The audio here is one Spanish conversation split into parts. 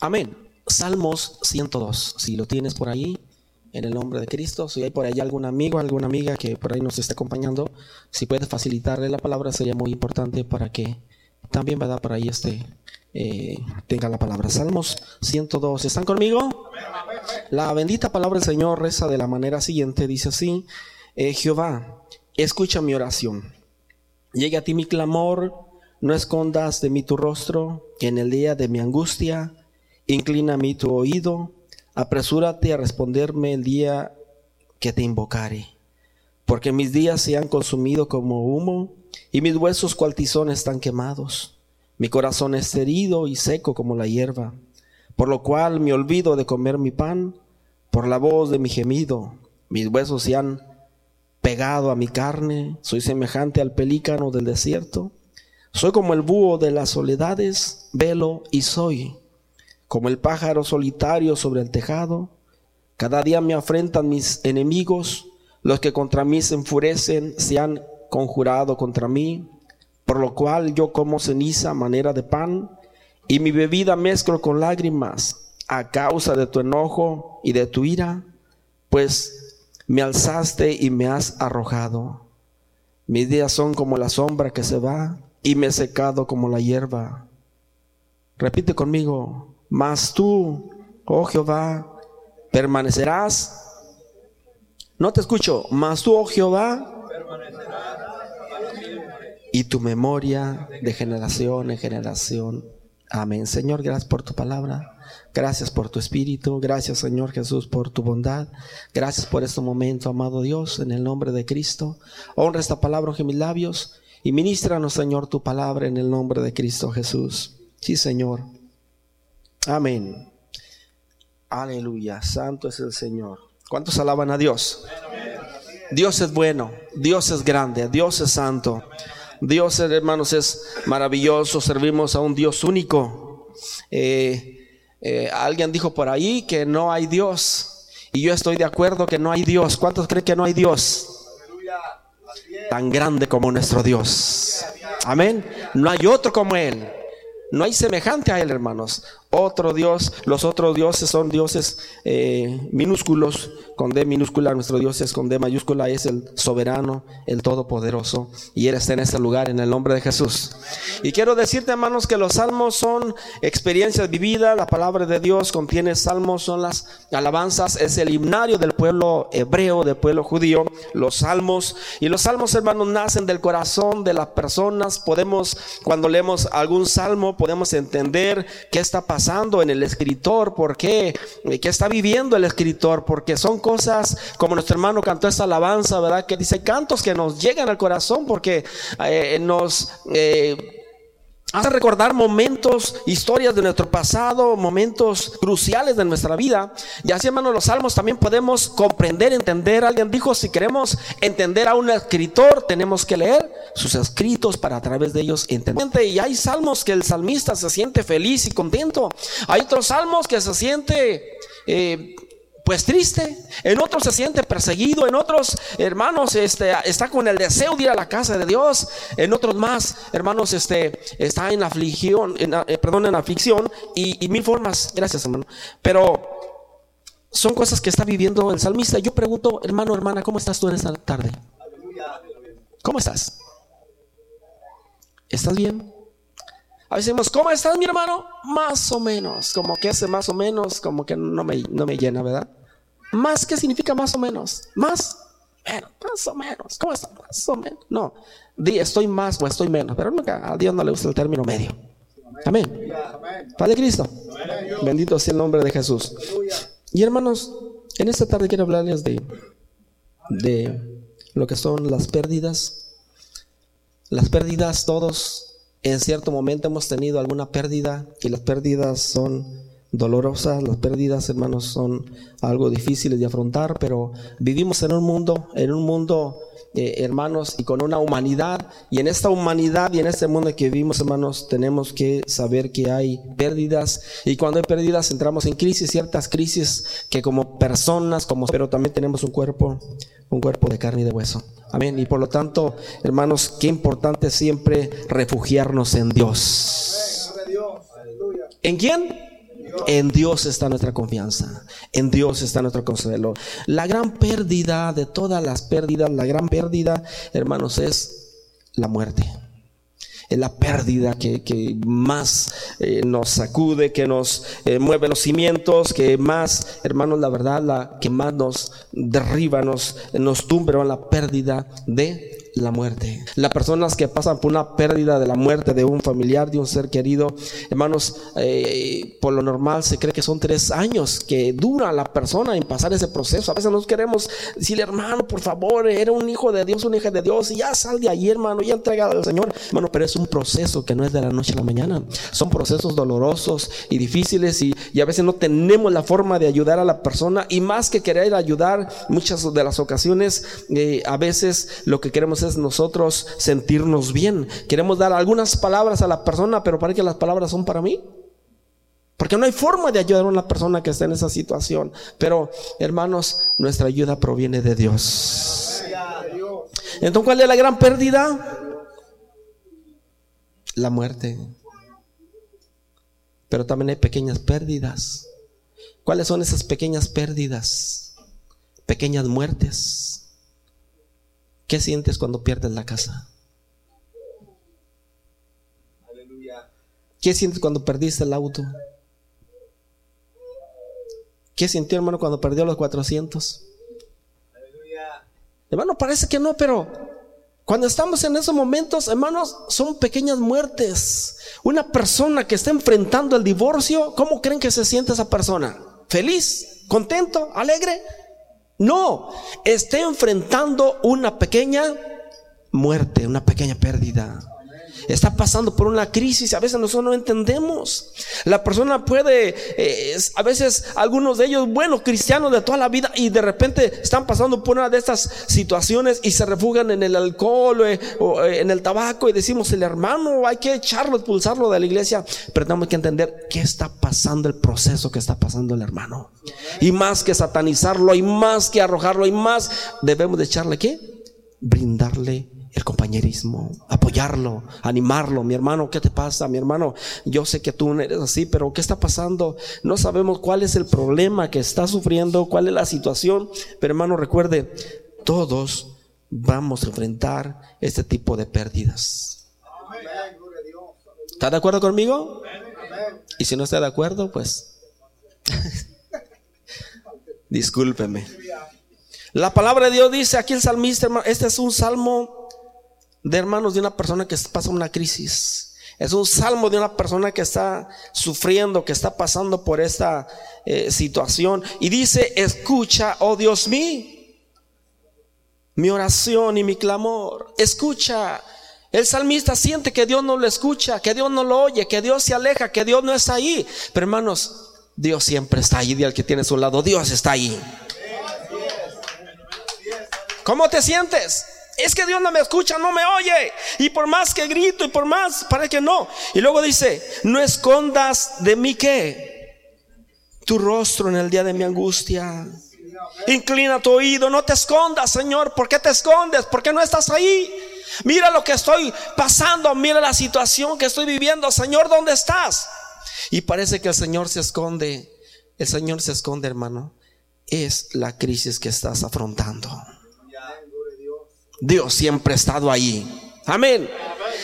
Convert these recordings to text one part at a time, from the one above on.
Amén. Salmos 102, si lo tienes por ahí, en el nombre de Cristo. Si hay por ahí algún amigo, alguna amiga que por ahí nos esté acompañando, si puedes facilitarle la palabra sería muy importante para que también dar por ahí este eh, tenga la palabra. Salmos 102. ¿Están conmigo? La bendita palabra del Señor reza de la manera siguiente. Dice así, eh, Jehová, escucha mi oración. Llegue a ti mi clamor, no escondas de mí tu rostro, en el día de mi angustia, inclina a mí tu oído apresúrate a responderme el día que te invocare, porque mis días se han consumido como humo y mis huesos cual tizón están quemados. Mi corazón es herido y seco como la hierba, por lo cual me olvido de comer mi pan, por la voz de mi gemido, mis huesos se han pegado a mi carne, soy semejante al pelícano del desierto, soy como el búho de las soledades, velo y soy como el pájaro solitario sobre el tejado. Cada día me afrentan mis enemigos, los que contra mí se enfurecen se han conjurado contra mí, por lo cual yo como ceniza manera de pan, y mi bebida mezclo con lágrimas, a causa de tu enojo y de tu ira, pues me alzaste y me has arrojado. Mis días son como la sombra que se va, y me he secado como la hierba. Repite conmigo, mas tú, oh Jehová, permanecerás. No te escucho, mas tú, oh Jehová, y tu memoria de generación en generación. Amén. Señor, gracias por tu palabra. Gracias por tu espíritu. Gracias, Señor Jesús, por tu bondad. Gracias por este momento, amado Dios, en el nombre de Cristo. Honra esta palabra en mis labios y ministranos, Señor, tu palabra en el nombre de Cristo Jesús. Sí, Señor. Amén. Aleluya. Santo es el Señor. ¿Cuántos alaban a Dios? Dios es bueno, Dios es grande, Dios es santo. Dios, hermanos, es maravilloso. Servimos a un Dios único. Eh, eh, alguien dijo por ahí que no hay Dios. Y yo estoy de acuerdo que no hay Dios. ¿Cuántos creen que no hay Dios? Tan grande como nuestro Dios. Amén. No hay otro como Él. No hay semejante a Él, hermanos otro Dios, los otros dioses son dioses eh, minúsculos, con D minúscula, nuestro Dios es con D mayúscula, es el soberano, el todopoderoso, y Él está en este lugar en el nombre de Jesús. Y quiero decirte, hermanos, que los salmos son experiencias vividas, la palabra de Dios contiene salmos, son las alabanzas, es el himnario del pueblo hebreo, del pueblo judío, los salmos, y los salmos, hermanos, nacen del corazón de las personas, podemos, cuando leemos algún salmo, podemos entender qué está pasando en el escritor, por qué, eh, qué está viviendo el escritor, porque son cosas como nuestro hermano cantó esta alabanza, ¿verdad? Que dice cantos que nos llegan al corazón porque eh, nos... Eh, hace recordar momentos, historias de nuestro pasado, momentos cruciales de nuestra vida. Y así, hermanos, los salmos también podemos comprender, entender. Alguien dijo, si queremos entender a un escritor, tenemos que leer sus escritos para a través de ellos entender. Y hay salmos que el salmista se siente feliz y contento. Hay otros salmos que se siente... Eh, pues triste, en otros se siente perseguido, en otros hermanos este, está con el deseo de ir a la casa de Dios, en otros más hermanos este, está en aflicción, en, eh, perdón, en aflicción y, mil formas, gracias hermano, pero son cosas que está viviendo el salmista. Yo pregunto, hermano, hermana, ¿cómo estás tú en esta tarde? ¿Cómo estás? ¿Estás bien? A veces decimos, ¿cómo estás mi hermano? Más o menos, como que hace más o menos, como que no me, no me llena, ¿verdad? Más, ¿qué significa más o menos? Más, más o menos. ¿Cómo estás? Más o menos. No, di estoy más o estoy menos, pero nunca, a Dios no le gusta el término medio. Amén. Padre Cristo. Bendito sea el nombre de Jesús. Y hermanos, en esta tarde quiero hablarles de, de lo que son las pérdidas. Las pérdidas todos en cierto momento hemos tenido alguna pérdida y las pérdidas son dolorosas, las pérdidas, hermanos, son algo difíciles de afrontar, pero vivimos en un mundo, en un mundo, eh, hermanos, y con una humanidad, y en esta humanidad y en este mundo que vivimos, hermanos, tenemos que saber que hay pérdidas, y cuando hay pérdidas entramos en crisis, ciertas crisis que como personas, como, pero también tenemos un cuerpo, un cuerpo de carne y de hueso. Amén. Y por lo tanto, hermanos, qué importante siempre refugiarnos en Dios. ¿En quién? En Dios está nuestra confianza. En Dios está nuestro consuelo. La gran pérdida de todas las pérdidas, la gran pérdida, hermanos, es la muerte es la pérdida que, más eh, nos sacude, que nos eh, mueve los cimientos, que más, hermanos, la verdad, la que más nos derriba, nos, nos tumbra la pérdida de la muerte. Las personas que pasan por una pérdida de la muerte de un familiar, de un ser querido, hermanos, eh, por lo normal se cree que son tres años que dura la persona en pasar ese proceso. A veces nos queremos decirle, hermano, por favor, era un hijo de Dios, un hijo de Dios, y ya sal de ahí, hermano, ya entregado al Señor. Hermano, pero es un proceso que no es de la noche a la mañana. Son procesos dolorosos y difíciles y, a veces no tenemos la forma de ayudar a la persona y más que querer ayudar, muchas de las ocasiones, eh, a veces lo que queremos es nosotros sentirnos bien. Queremos dar algunas palabras a la persona, pero parece que las palabras son para mí. Porque no hay forma de ayudar a una persona que está en esa situación. Pero, hermanos, nuestra ayuda proviene de Dios. Entonces, ¿cuál es la gran pérdida? La muerte. Pero también hay pequeñas pérdidas. ¿Cuáles son esas pequeñas pérdidas? Pequeñas muertes. ¿Qué sientes cuando pierdes la casa? ¿Qué sientes cuando perdiste el auto? ¿Qué sintió hermano cuando perdió los 400? Hermano, parece que no, pero cuando estamos en esos momentos, hermanos, son pequeñas muertes. Una persona que está enfrentando el divorcio, ¿cómo creen que se siente esa persona? ¿Feliz? ¿Contento? ¿Alegre? No, está enfrentando una pequeña muerte, una pequeña pérdida está pasando por una crisis, a veces nosotros no entendemos. La persona puede, eh, a veces algunos de ellos, buenos cristianos de toda la vida, y de repente están pasando por una de estas situaciones y se refugian en el alcohol eh, o eh, en el tabaco y decimos, el hermano, hay que echarlo, expulsarlo de la iglesia, pero tenemos que entender qué está pasando, el proceso que está pasando el hermano. Y más que satanizarlo, y más que arrojarlo, y más debemos de echarle qué? Brindarle el compañerismo, apoyarlo, animarlo. Mi hermano, ¿qué te pasa? Mi hermano, yo sé que tú no eres así, pero ¿qué está pasando? No sabemos cuál es el problema que está sufriendo, cuál es la situación, pero hermano, recuerde, todos vamos a enfrentar este tipo de pérdidas. ¿Está de acuerdo conmigo? Y si no está de acuerdo, pues discúlpeme. La palabra de Dios dice aquí el salmista, este es un salmo de hermanos de una persona que pasa una crisis. Es un salmo de una persona que está sufriendo, que está pasando por esta eh, situación. Y dice, escucha, oh Dios mío, mi oración y mi clamor. Escucha. El salmista siente que Dios no lo escucha, que Dios no lo oye, que Dios se aleja, que Dios no está ahí. Pero hermanos, Dios siempre está ahí. Al que tiene a su lado, Dios está ahí. ¿Cómo te sientes? Es que Dios no me escucha, no me oye. Y por más que grito y por más, parece que no. Y luego dice, no escondas de mí que tu rostro en el día de mi angustia. Inclina tu oído, no te escondas, Señor. ¿Por qué te escondes? ¿Por qué no estás ahí? Mira lo que estoy pasando, mira la situación que estoy viviendo. Señor, ¿dónde estás? Y parece que el Señor se esconde. El Señor se esconde, hermano. Es la crisis que estás afrontando. Dios siempre ha estado ahí. Amén.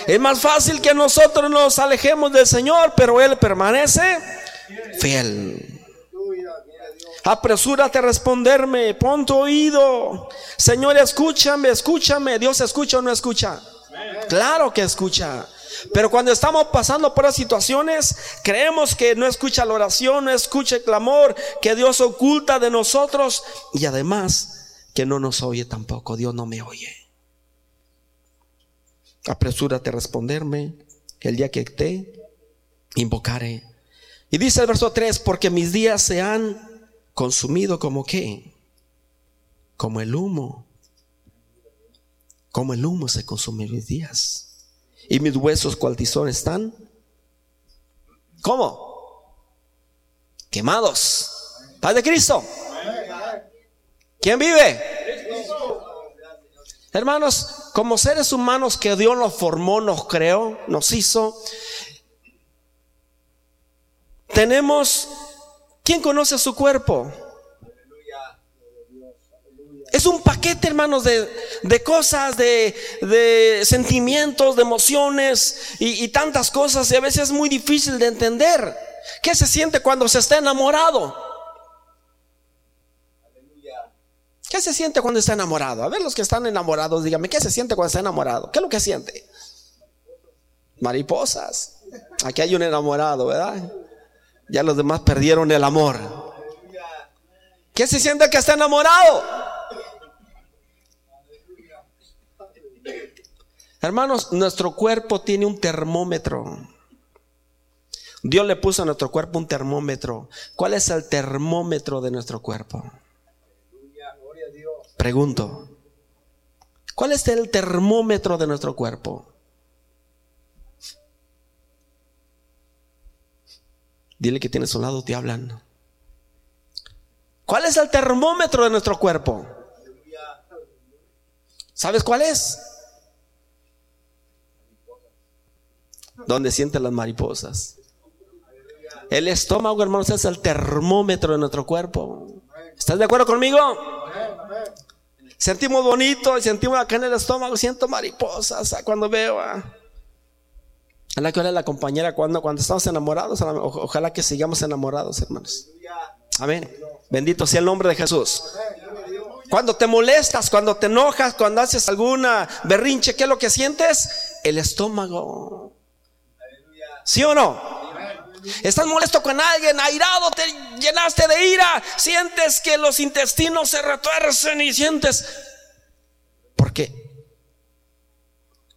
Es más fácil que nosotros nos alejemos del Señor, pero Él permanece fiel. Apresúrate a responderme, pon tu oído. Señor, escúchame, escúchame. Dios escucha o no escucha. Claro que escucha. Pero cuando estamos pasando por las situaciones, creemos que no escucha la oración, no escucha el clamor, que Dios oculta de nosotros y además que no nos oye tampoco. Dios no me oye apresúrate a responderme, el día que te invocaré. Y dice el verso 3, porque mis días se han consumido como qué? Como el humo. Como el humo se consume mis días. Y mis huesos cual tizón están. ¿Cómo? Quemados. Padre Cristo. ¿Quién vive? Hermanos, como seres humanos que Dios nos formó, nos creó, nos hizo, tenemos ¿Quién conoce su cuerpo? Es un paquete, hermanos, de, cosas, de, sentimientos, de emociones y, y tantas cosas. Y a veces es muy difícil de entender. ¿Qué se siente cuando se está enamorado? ¿Qué se siente cuando está enamorado? A ver los que están enamorados, dígame, ¿qué se siente cuando está enamorado? ¿Qué es lo que siente? Mariposas. Aquí hay un enamorado, ¿verdad? Ya los demás perdieron el amor. ¿Qué se siente que está enamorado? Hermanos, nuestro cuerpo tiene un termómetro. Dios le puso a nuestro cuerpo un termómetro. ¿Cuál es el termómetro de nuestro cuerpo? Pregunto. ¿Cuál es el termómetro de nuestro cuerpo? Dile que tienes un lado, te hablan. ¿Cuál es el termómetro de nuestro cuerpo? ¿Sabes cuál es? Donde sienten las mariposas. El estómago, hermanos, es el termómetro de nuestro cuerpo. ¿Estás de acuerdo conmigo? Sentimos bonito y sentimos acá en el estómago, siento mariposas cuando veo a, la que la compañera cuando, cuando estamos enamorados. Ojalá que sigamos enamorados, hermanos. Amén. Bendito sea el nombre de Jesús. Cuando te molestas, cuando te enojas, cuando haces alguna berrinche, ¿qué es lo que sientes? El estómago. ¿Sí o no? Estás molesto con alguien, airado, te llenaste de ira, sientes que los intestinos se retuercen y sientes. ¿Por qué?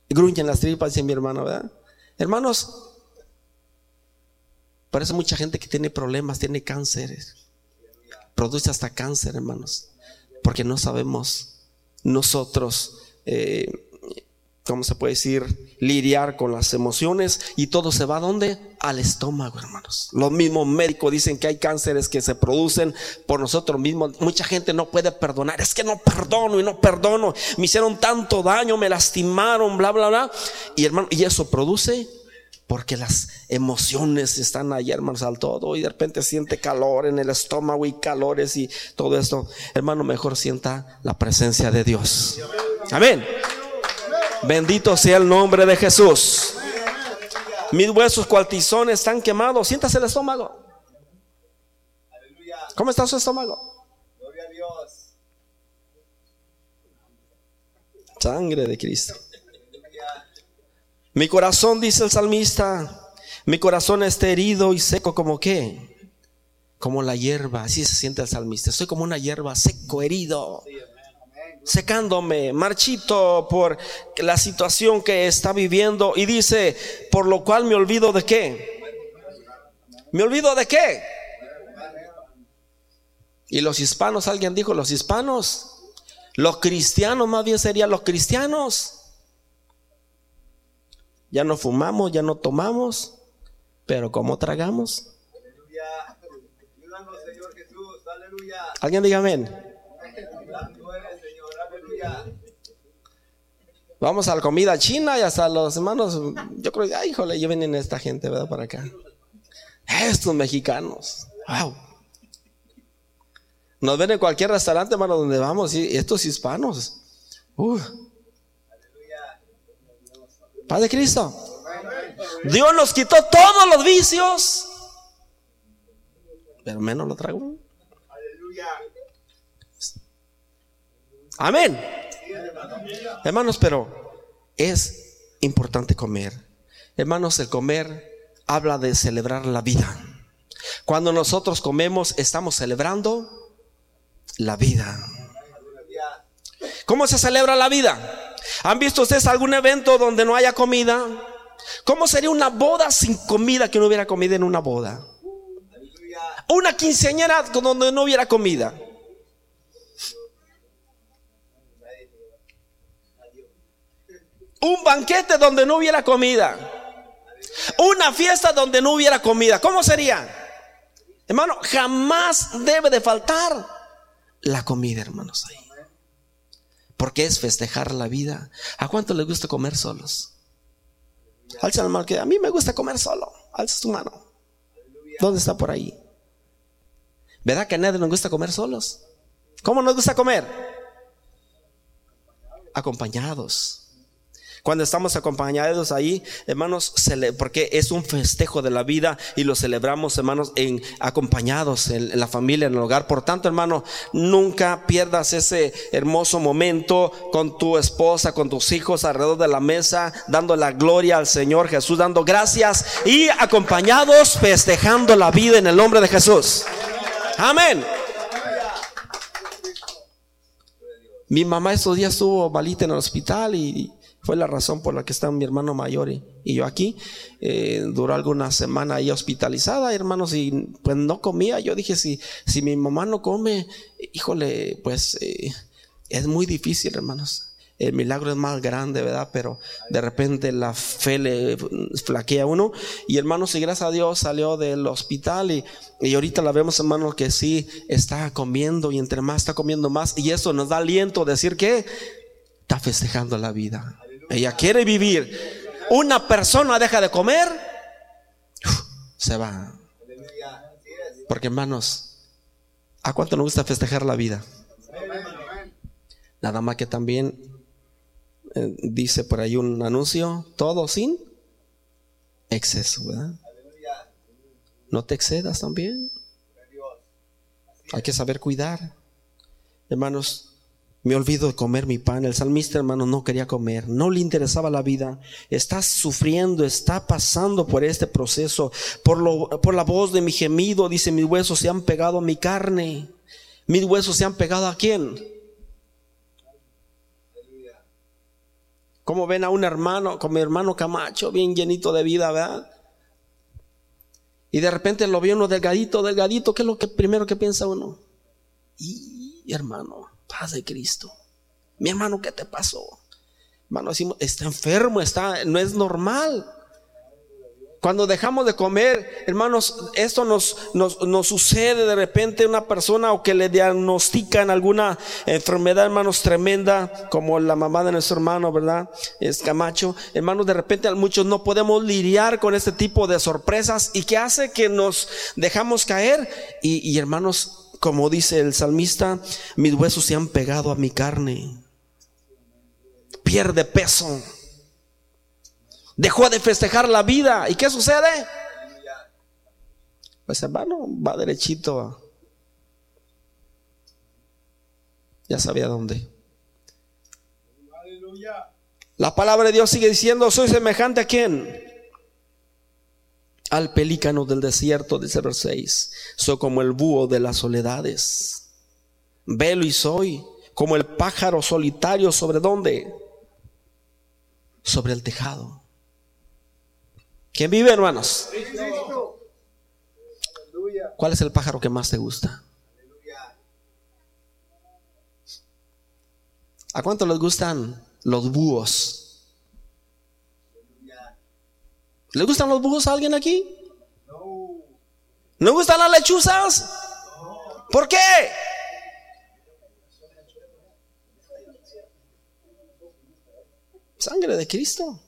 Gruñen las tripas, dice mi hermano, ¿verdad? Hermanos, parece mucha gente que tiene problemas, tiene cánceres. Produce hasta cáncer, hermanos. Porque no sabemos nosotros eh, ¿cómo se puede decir? Lidiar con las emociones y todo se va dónde? Al estómago, hermanos. Los mismos médicos dicen que hay cánceres que se producen por nosotros mismos. Mucha gente no puede perdonar. Es que no perdono y no perdono. Me hicieron tanto daño, me lastimaron, bla, bla, bla. Y hermano, y eso produce porque las emociones están ahí, hermanos, al todo, y de repente siente calor en el estómago y calores y todo esto. Hermano, mejor sienta la presencia de Dios. Amén. Bendito sea el nombre de Jesús. Mis huesos cualtizones están quemados. Siéntase el estómago. ¿Cómo está su estómago? Gloria a Dios. Sangre de Cristo. Mi corazón, dice el salmista, mi corazón está herido y seco como qué? Como la hierba, así se siente el salmista. Estoy como una hierba seco, herido secándome, marchito por la situación que está viviendo y dice, por lo cual me olvido de qué. ¿Me olvido de qué? Y los hispanos, alguien dijo, los hispanos, los cristianos, más bien serían los cristianos. Ya no fumamos, ya no tomamos, pero ¿cómo tragamos? Alguien diga amén. Vamos a la comida china y hasta los hermanos, yo creo que, ay, híjole, ya vienen esta gente, ¿verdad? Para acá. Estos mexicanos, wow. Nos ven en cualquier restaurante, hermano, donde vamos, y estos hispanos. Uh. Padre Cristo. Dios nos quitó todos los vicios, pero menos lo trago. Amén. Hermanos, pero es importante comer. Hermanos, el comer habla de celebrar la vida. Cuando nosotros comemos, estamos celebrando la vida. ¿Cómo se celebra la vida? ¿Han visto ustedes algún evento donde no haya comida? ¿Cómo sería una boda sin comida que no hubiera comida en una boda? Una quinceañera donde no hubiera comida. Un banquete donde no hubiera comida. Una fiesta donde no hubiera comida. ¿Cómo sería? Hermano, jamás debe de faltar la comida, hermanos, ahí. Porque es festejar la vida. ¿A cuánto les gusta comer solos? Alza la mano que a mí me gusta comer solo. Alza tu mano. ¿Dónde está por ahí? ¿Verdad que a nadie nos gusta comer solos? ¿Cómo nos gusta comer? Acompañados. Cuando estamos acompañados ahí, hermanos, porque es un festejo de la vida y lo celebramos, hermanos, en acompañados en, la familia, en el hogar. Por tanto, hermano, nunca pierdas ese hermoso momento con tu esposa, con tus hijos alrededor de la mesa, dando la gloria al Señor Jesús, dando gracias y acompañados festejando la vida en el nombre de Jesús. Amén. Mi mamá esos días estuvo malita en el hospital y fue la razón por la que está mi hermano mayor y, yo aquí. Eh, duró alguna semana ahí hospitalizada, hermanos, y pues no comía. Yo dije, si, si mi mamá no come, híjole, pues eh, es muy difícil, hermanos. El milagro es más grande, ¿verdad? Pero de repente la fe le flaquea a uno. Y hermanos, y gracias a Dios salió del hospital y, y ahorita la vemos, hermanos, que sí está comiendo y entre más está comiendo más. Y eso nos da aliento decir que está festejando la vida. Ella quiere vivir. Una persona deja de comer, se va. Porque hermanos, ¿a cuánto nos gusta festejar la vida? Nada más que también eh, dice por ahí un anuncio, todo sin exceso, ¿verdad? No te excedas también. Hay que saber cuidar. Hermanos, me olvido de comer mi pan. El salmista, hermano, no quería comer, no le interesaba la vida. Está sufriendo, está pasando por este proceso. Por, lo, por la voz de mi gemido, dice, mis huesos se han pegado a mi carne. Mis huesos se han pegado a quién? Como ven a un hermano, como mi hermano Camacho, bien llenito de vida, ¿verdad? Y de repente lo ve uno delgadito, delgadito, ¿qué es lo que primero que piensa uno? Y hermano, de Cristo. Mi hermano, ¿qué te pasó? Hermano, decimos, está enfermo, está, no es normal. Cuando dejamos de comer, hermanos, esto nos, nos, sucede de repente una persona o que le diagnostican alguna enfermedad, hermanos, tremenda, como la mamá de nuestro hermano, ¿verdad? Es Camacho. Hermanos, de repente muchos no podemos lidiar con este tipo de sorpresas y que hace que nos dejamos caer. Y, y hermanos, como dice el salmista, mis huesos se han pegado a mi carne. Pierde peso. Dejó de festejar la vida. ¿Y qué sucede? Pues hermano, va derechito. Ya sabía dónde. La palabra de Dios sigue diciendo, soy semejante a quién? Al pelícano del desierto, dice verso 6. Soy como el búho de las soledades. Velo y soy como el pájaro solitario sobre dónde? Sobre el tejado. ¿Quién vive, hermanos? ¿Cuál es el pájaro que más te gusta? ¿A cuánto les gustan los búhos? ¿Le gustan los búhos a alguien aquí? No. ¿No gustan las lechuzas? ¿Por qué? Sangre de Cristo.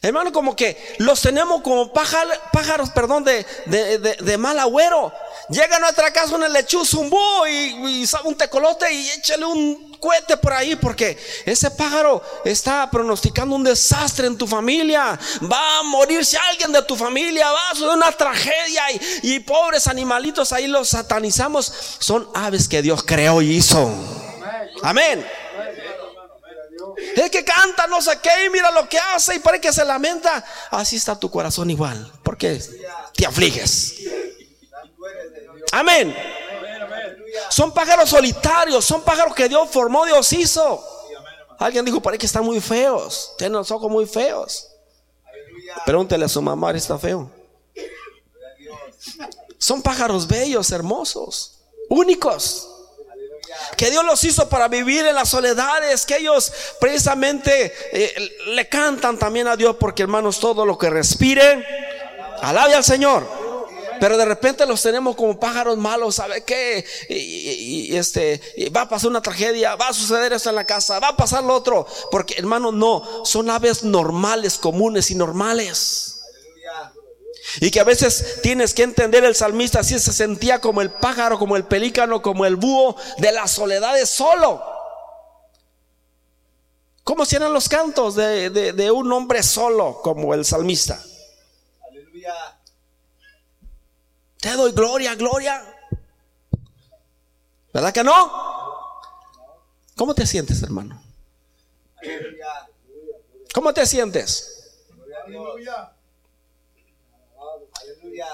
Hermano, como que los tenemos como pájaros, perdón, de, de, mal agüero. Llega a nuestra casa una lechuza, un búho y, y un tecolote y échale un cohete por ahí porque ese pájaro está pronosticando un desastre en tu familia. Va a morirse alguien de tu familia, va a ser una tragedia y, y pobres animalitos ahí los satanizamos. Son aves que Dios creó y hizo. Amén. Es que canta no sé qué y mira lo que hace y parece que se lamenta. Así está tu corazón igual. Porque te afliges. Amén. Son pájaros solitarios, son pájaros que Dios formó, Dios hizo. Alguien dijo, parece que están muy feos, tienen los ojos muy feos. Pregúntele a su mamá, está feo. Son pájaros bellos, hermosos, únicos. Que Dios los hizo para vivir en las soledades, que ellos precisamente eh, le cantan también a Dios, porque hermanos, todo lo que respire, alabe al Señor. Pero de repente los tenemos como pájaros malos, ¿sabe qué? Y, este, va a pasar una tragedia, va a suceder esto en la casa, va a pasar lo otro. Porque hermano, no, son aves normales, comunes y normales. Y que a veces tienes que entender el salmista si se sentía como el pájaro, como el pelícano, como el búho de la soledad de solo. ¿Cómo eran los cantos de, de un hombre solo como el salmista? Aleluya. Te doy gloria, gloria. ¿Verdad que no? ¿Cómo te sientes, hermano? ¿Cómo te sientes?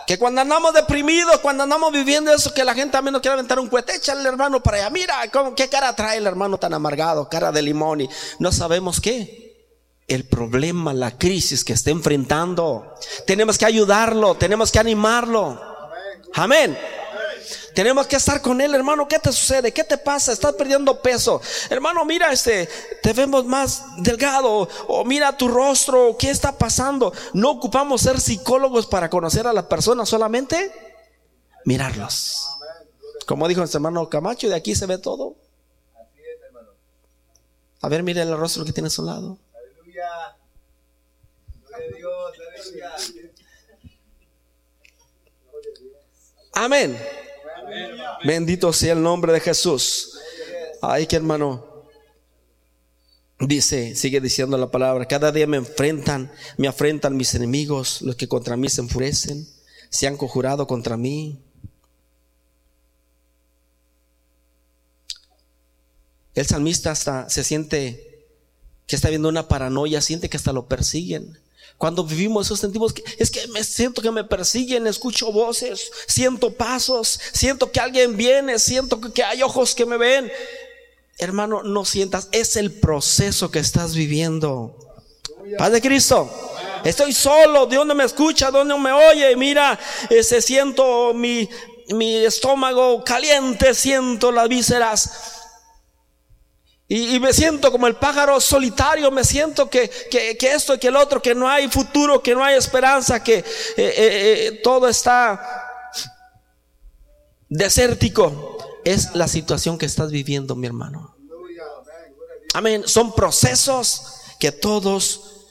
Que cuando andamos deprimidos, cuando andamos viviendo eso, que la gente también nos quiere aventar un cohete, échale hermano para allá. Mira, ¿qué cara trae el hermano tan amargado? Cara de limón y no sabemos qué. El problema, la crisis que está enfrentando. Tenemos que ayudarlo, tenemos que animarlo. Amén. Tenemos que estar con él, hermano. ¿Qué te sucede? ¿Qué te pasa? Estás perdiendo peso. Hermano, mira este, te vemos más delgado. O mira tu rostro. ¿Qué está pasando? No ocupamos ser psicólogos para conocer a la persona, solamente mirarlos. Como dijo nuestro hermano Camacho, de aquí se ve todo. A ver, mire el rostro que tiene a su lado. Aleluya. Amén. Bendito sea el nombre de Jesús. Ay, que hermano. Dice, sigue diciendo la palabra, cada día me enfrentan, me afrentan mis enemigos, los que contra mí se enfurecen, se han conjurado contra mí. El salmista hasta se siente que está viendo una paranoia, siente que hasta lo persiguen. Cuando vivimos eso sentimos que es que me siento que me persiguen, escucho voces, siento pasos, siento que alguien viene, siento que hay ojos que me ven. Hermano, no sientas, es el proceso que estás viviendo. Paz de Cristo. Estoy solo, Dios no me escucha, Dios no me oye. Mira, ese siento mi, mi estómago caliente, siento las vísceras. Y, me siento como el pájaro solitario, me siento que, esto y que el otro, que no hay futuro, que no hay esperanza, que eh, eh, eh, todo está desértico. Es la situación que estás viviendo, mi hermano. Amén. Son procesos que todos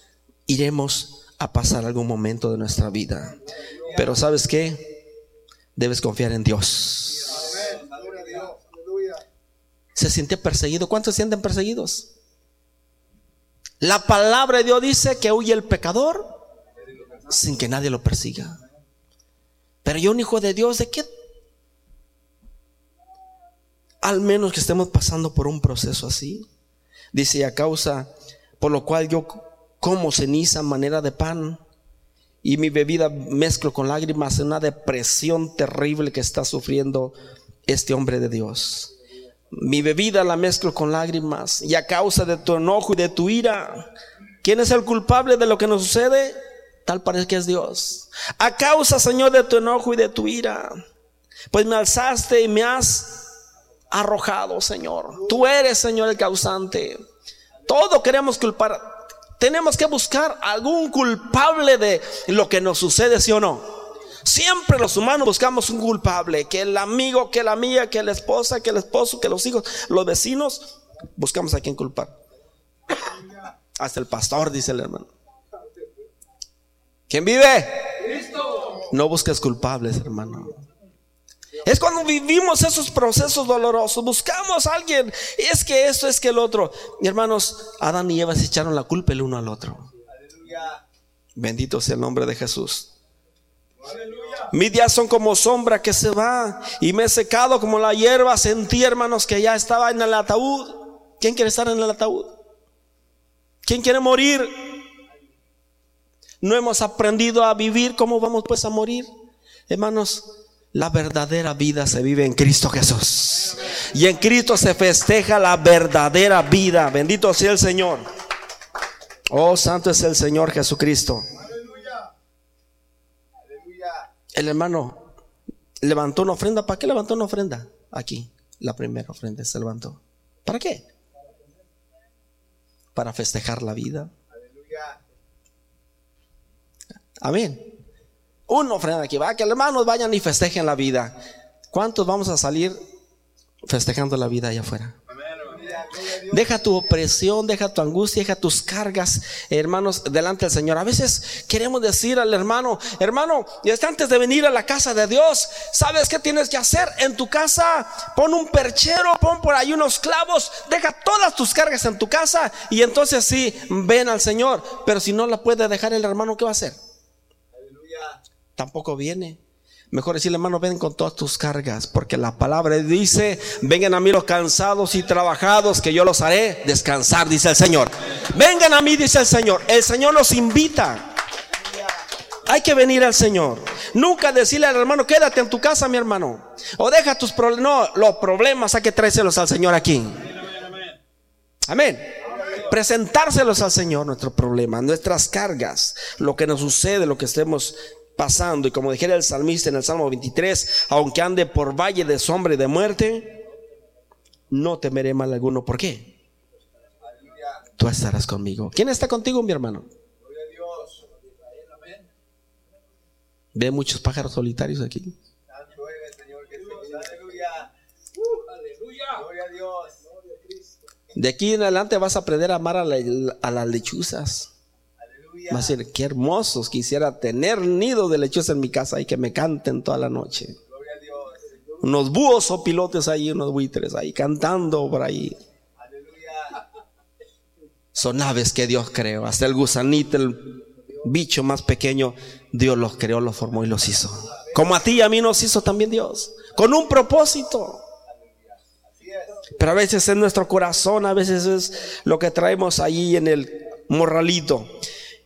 iremos a pasar algún momento de nuestra vida. Pero ¿sabes qué? Debes confiar en Dios se siente perseguido. ¿Cuántos se sienten perseguidos? La palabra de Dios dice que huye el pecador sin que nadie lo persiga. Pero yo, un hijo de Dios, ¿de qué? Al menos que estemos pasando por un proceso así. Dice, a causa por lo cual yo como ceniza manera de pan y mi bebida mezclo con lágrimas en una depresión terrible que está sufriendo este hombre de Dios. Mi bebida la mezclo con lágrimas y a causa de tu enojo y de tu ira. ¿Quién es el culpable de lo que nos sucede? Tal parece que es Dios. A causa, Señor, de tu enojo y de tu ira. Pues me alzaste y me has arrojado, Señor. Tú eres, Señor, el causante. Todo queremos culpar. Tenemos que buscar algún culpable de lo que nos sucede, ¿sí o no? Siempre los humanos buscamos un culpable, que el amigo, que la amiga, que la esposa, que el esposo, que los hijos, los vecinos, buscamos a quien culpar. Hasta el pastor, dice el hermano. ¿Quién vive? No busques culpables, hermano. Es cuando vivimos esos procesos dolorosos, buscamos a alguien, es que esto, es que el otro. Y hermanos, Adán y Eva se echaron la culpa el uno al otro. Bendito sea el nombre de Jesús. Mis días son como sombra que se va y me he secado como la hierba. Sentí, hermanos, que ya estaba en el ataúd. ¿Quién quiere estar en el ataúd? ¿Quién quiere morir? No hemos aprendido a vivir. ¿Cómo vamos pues a morir? Hermanos, la verdadera vida se vive en Cristo Jesús. Y en Cristo se festeja la verdadera vida. Bendito sea el Señor. Oh, santo es el Señor Jesucristo. El hermano levantó una ofrenda. ¿Para qué levantó una ofrenda? Aquí, la primera ofrenda se levantó. ¿Para qué? Para festejar la vida. Amén. Una ofrenda aquí, va, que hermanos vayan y festejen la vida. ¿Cuántos vamos a salir festejando la vida allá afuera? Deja tu opresión, deja tu angustia, deja tus cargas, hermanos, delante del Señor. A veces queremos decir al hermano, hermano, antes de venir a la casa de Dios, ¿sabes qué tienes que hacer en tu casa? Pon un perchero, pon por ahí unos clavos, deja todas tus cargas en tu casa y entonces sí, ven al Señor. Pero si no la puede dejar el hermano, ¿qué va a hacer? Tampoco viene. Mejor decirle, hermano, ven con todas tus cargas, porque la palabra dice, vengan a mí los cansados y trabajados, que yo los haré descansar, dice el Señor. Vengan a mí, dice el Señor. El Señor los invita. Hay que venir al Señor. Nunca decirle al hermano, quédate en tu casa, mi hermano. O deja tus problemas. No, los problemas hay que traérselos al Señor aquí. Amén. Presentárselos al Señor, nuestros problemas, nuestras cargas, lo que nos sucede, lo que estemos pasando. Y como dijera el salmista en el Salmo 23, aunque ande por valle de sombra y de muerte, no temeré mal alguno. ¿Por qué? Tú estarás conmigo. ¿Quién está contigo, mi hermano? Ve muchos pájaros solitarios aquí. De aquí en adelante vas a aprender a amar a, a las lechuzas. Va a ser, qué hermosos. Quisiera tener nido de lechuzas en mi casa y que me canten toda la noche. Unos búhos o pilotes ahí, unos buitres ahí cantando por ahí. Son aves que Dios creó. Hasta el gusanito, el bicho más pequeño, Dios los creó, los formó y los hizo. Como a ti y a mí nos hizo también Dios. Con un propósito. Pero a veces en nuestro corazón, a veces es lo que traemos ahí en el morralito.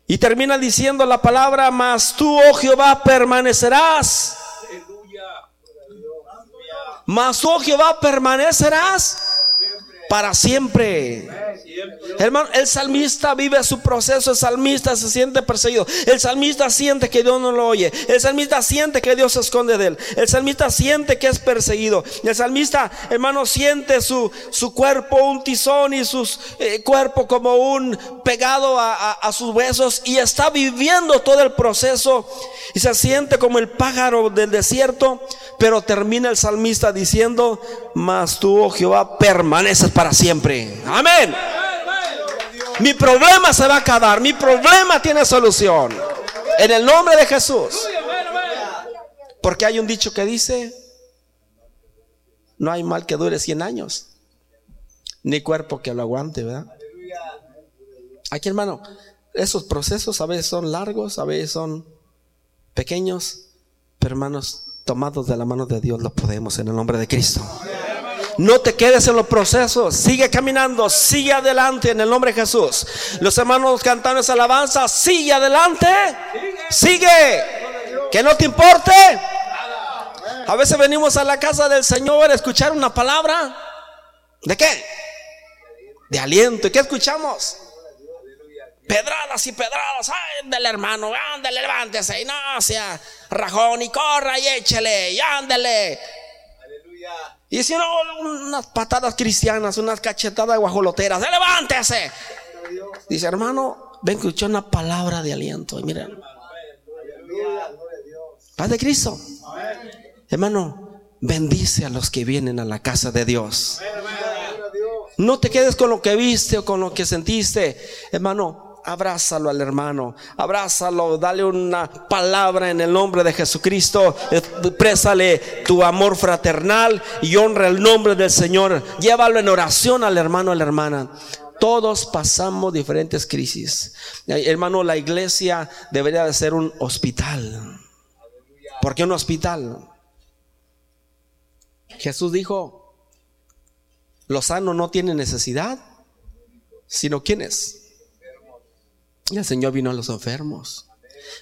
Y termina diciendo la palabra, mas tú, oh Jehová, permanecerás. Mas, oh Jehová, permanecerás para siempre. Hermano, el salmista vive su proceso, el salmista se siente perseguido, el salmista siente que Dios no lo oye, el salmista siente que Dios se esconde de él, el salmista siente que es perseguido, el salmista, hermano, siente su, su cuerpo un tizón y su eh, cuerpo como un pegado a, a sus huesos y está viviendo todo el proceso y se siente como el pájaro del desierto, pero termina el salmista diciendo, mas tú, oh Jehová, permaneces para siempre. Amén. Mi problema se va a acabar. Mi problema tiene solución. En el nombre de Jesús. Porque hay un dicho que dice, no hay mal que dure 100 años. Ni cuerpo que lo aguante, ¿verdad? Aquí, hermano, esos procesos a veces son largos, a veces son pequeños, pero hermanos, tomados de la mano de Dios, lo podemos en el nombre de Cristo. No te quedes en los procesos. Sigue caminando. Sigue adelante en el nombre de Jesús. Los hermanos cantando esa alabanza. Sigue adelante. Sigue. Que no te importe. A veces venimos a la casa del Señor a escuchar una palabra. ¿De qué? De aliento. ¿Y qué escuchamos? Pedradas y pedradas. Ándale, hermano. Ándale, levántese. Y rajón y corra y échele. Y ándale. Y si no, unas patadas cristianas, unas cachetadas guajoloteras. ¡Levántese! Dice, hermano, ven que una palabra de aliento. Y miren. Paz de Cristo. Hermano, bendice a los que vienen a la casa de Dios. No te quedes con lo que viste o con lo que sentiste. Hermano, abrázalo al hermano, abrázalo, dale una palabra en el nombre de Jesucristo, exprésale tu amor fraternal y honra el nombre del Señor. Llévalo en oración al hermano, a la hermana. Todos pasamos diferentes crisis. Hermano, la iglesia debería de ser un hospital. ¿Por qué un hospital? Jesús dijo, los sanos no tienen necesidad, sino quienes y el Señor vino a los enfermos.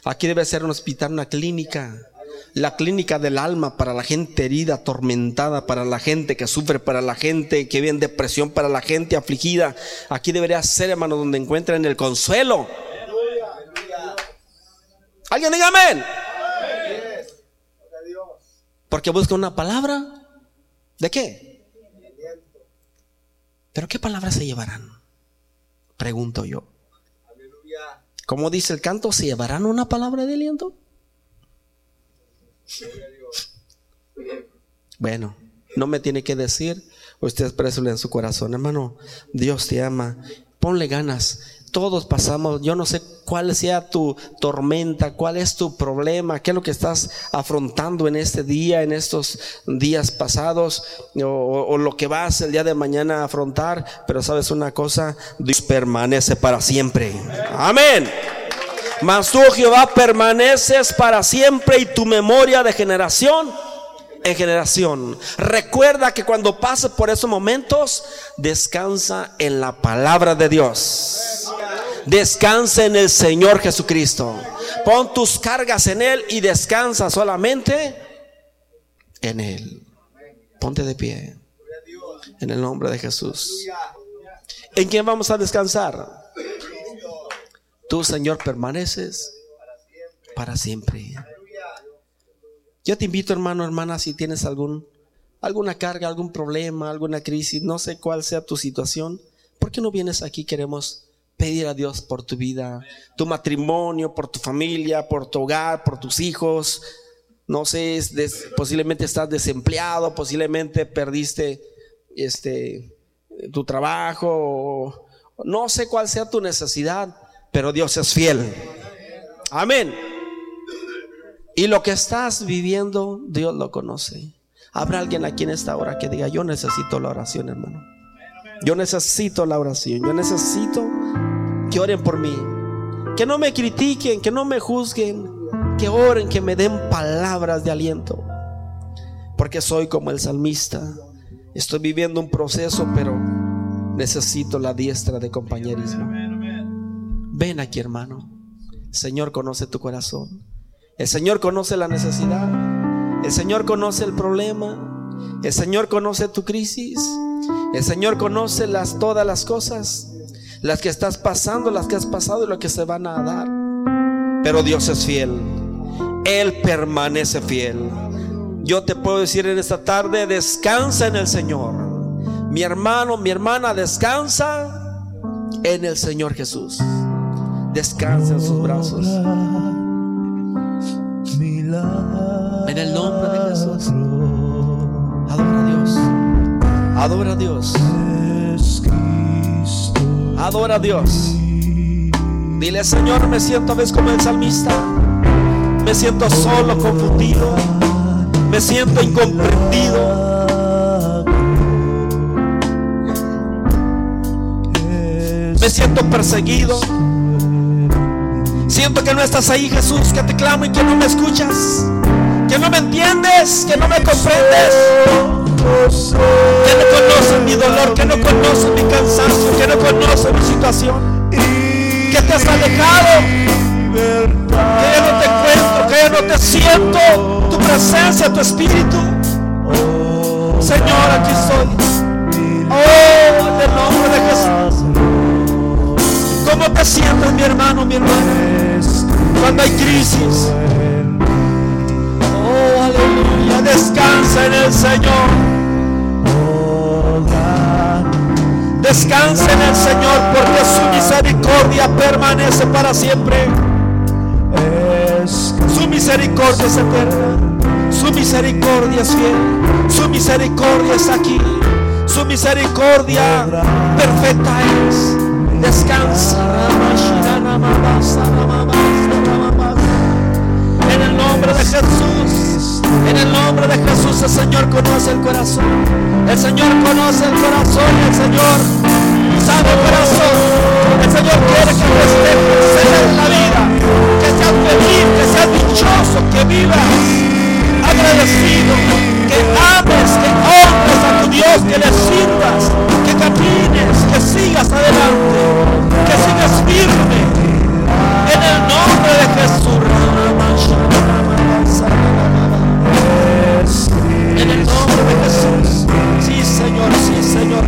Aquí debe ser un hospital, una clínica. La clínica del alma para la gente herida, atormentada, para la gente que sufre, para la gente que vive en depresión, para la gente afligida. Aquí debería ser, hermano, donde encuentren el consuelo. ¿Alguien diga amén? Porque busca una palabra. ¿De qué? ¿Pero qué palabras se llevarán? Pregunto yo. Como dice el canto, ¿se llevarán una palabra de aliento? Bueno, No me tiene que decir, usted expréselo en su corazón. Hermano, Dios te ama. Ponle ganas. Todos pasamos, yo no sé cuál sea tu tormenta, cuál es tu problema, qué es lo que estás afrontando en este día, en estos días pasados, o, lo que vas el día de mañana a afrontar. Pero sabes una cosa, Dios permanece para siempre. Amén. Mas tú, Jehová, permaneces para siempre y tu memoria de generación en generación. Recuerda que cuando pases por esos momentos, descansa en la palabra de Dios. Descansa en el Señor Jesucristo. Pon tus cargas en Él y descansa solamente en Él. Ponte de pie. En el nombre de Jesús. ¿En quién vamos a descansar? Tú, Señor, permaneces para siempre. Yo te invito, hermano, hermana, si tienes algún, alguna carga, algún problema, alguna crisis, no sé cuál sea tu situación, ¿por qué no vienes aquí? Queremos pedir a Dios por tu vida, tu matrimonio, por tu familia, por tu hogar, por tus hijos. No sé, posiblemente estás desempleado, posiblemente perdiste este tu trabajo, no sé cuál sea tu necesidad, pero Dios es fiel. Amén. Y lo que estás viviendo, Dios lo conoce. Habrá alguien aquí en esta hora que diga, yo necesito la oración, hermano. Yo necesito la oración. Yo necesito que oren por mí. Que no me critiquen, que no me juzguen. Que oren, que me den palabras de aliento. Porque soy como el salmista. Estoy viviendo un proceso, pero necesito la diestra de compañerismo. Ven aquí, hermano. Señor conoce tu corazón. El Señor conoce la necesidad. El Señor conoce el problema. El Señor conoce tu crisis. El Señor conoce las, todas las cosas. Las que estás pasando, las que has pasado y lo que se van a dar. Pero Dios es fiel. Él permanece fiel. Yo te puedo decir en esta tarde, descansa en el Señor. Mi hermano, mi hermana, descansa en el Señor Jesús descansa en sus brazos. En el nombre de Jesús. Adora a Dios. Adora a Dios. Adora a Dios. Dile, Señor, me siento a veces como el salmista. Me siento solo, confundido. Me siento incomprendido. Me siento perseguido. Siento que no estás ahí, Jesús, que te clamo y que no me escuchas, que no me entiendes, que no me comprendes, que no conoces mi dolor, que no conoces mi cansancio, que no conoces mi situación, que te has alejado, que ya no te encuentro, que ya no te siento, tu presencia, tu espíritu. Señor, aquí estoy. ¿Cómo te sientes, mi hermano, mi hermana? Cuando hay crisis. Oh, aleluya. Descansa en el Señor. Descansa en el Señor porque su misericordia permanece para siempre. Su misericordia es eterna. Su misericordia es fiel. Su misericordia es aquí. Su misericordia perfecta es. Descansa. En el nombre de Jesús. En el nombre de Jesús el Señor conoce el corazón. El Señor conoce el corazón. El Señor sabe el corazón. El Señor quiere que tú estés en la vida. Que seas feliz, que seas dichoso, que vivas agradecido. Que ames, que honres a tu Dios, que le sirvas, que camines, que sigas adelante, que sigas firme. En el nombre de Jesús. En el nombre de Jesús. Sí, Señor, sí, Señor,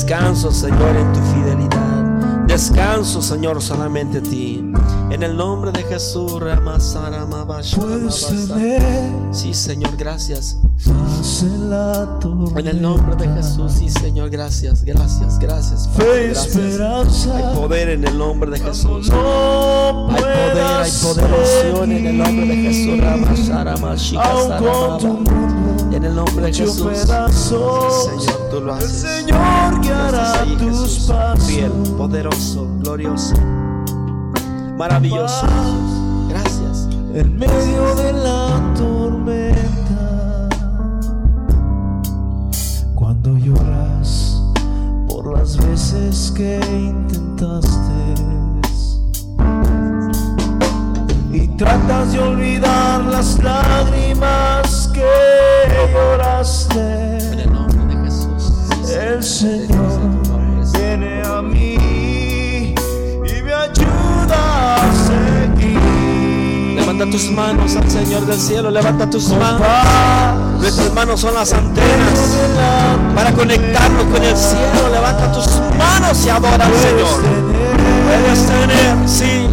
Descanso Señor en tu fidelidad. Descanso Señor solamente a ti. En el nombre de Jesús, Sí, Señor, gracias. En el nombre de Jesús, sí, Señor, gracias, gracias, gracias. Hay poder en el nombre de Jesús. Hay poder, hay poder en el nombre de Jesús. En el nombre de Jesús. Señor, tú lo haces. El Señor guiará tus pasos. Fiel, poderoso, glorioso maravilloso. Gracias. En medio de la tormenta, cuando lloras por las veces que intentaste y tratas de olvidar las lágrimas que lloraste. En el nombre de Jesús. El Señor viene a mí Levanta tus manos al Señor del cielo, levanta tus manos. Nuestras manos son las antenas para conectarnos con el cielo. Levanta tus manos y adora al Señor. Puedes tener, sí.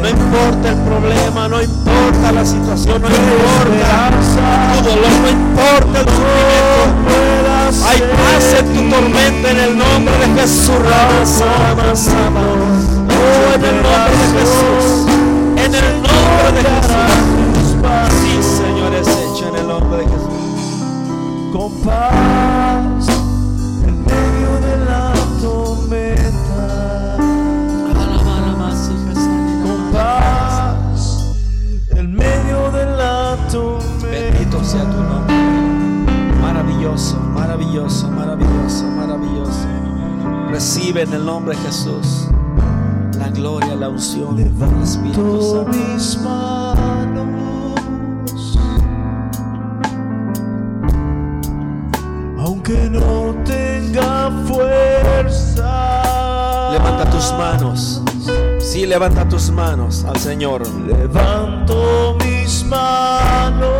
No importa el problema, no importa la situación, no importa tu dolor, no importa el sufrimiento. Hay paz en tu tormenta en el nombre de Jesús. Oh, en el nombre de Jesús. En el nombre de Jesús. Sí, Señor, es hecho en el nombre de Jesús. Con Recibe en el nombre de Jesús la gloria, la unción del Espíritu Santo. mis manos aunque no tenga fuerza Levanta tus manos. Sí, levanta tus manos al Señor. levanto mis manos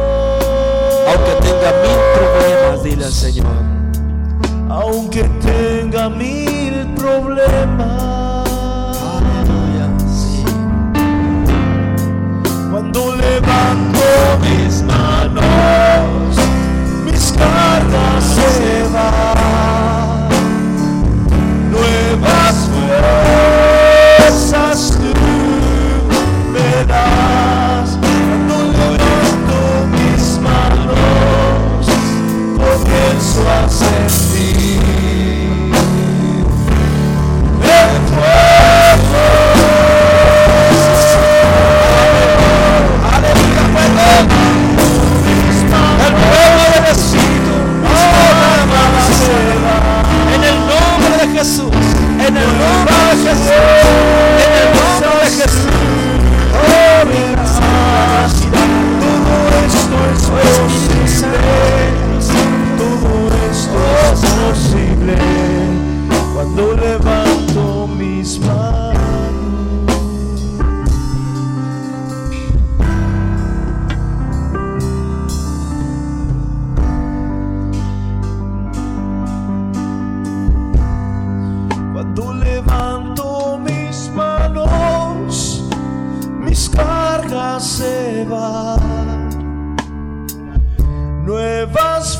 Aunque tenga mil problemas, dile al Señor. aunque tenga mil problemas vas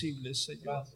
Señor.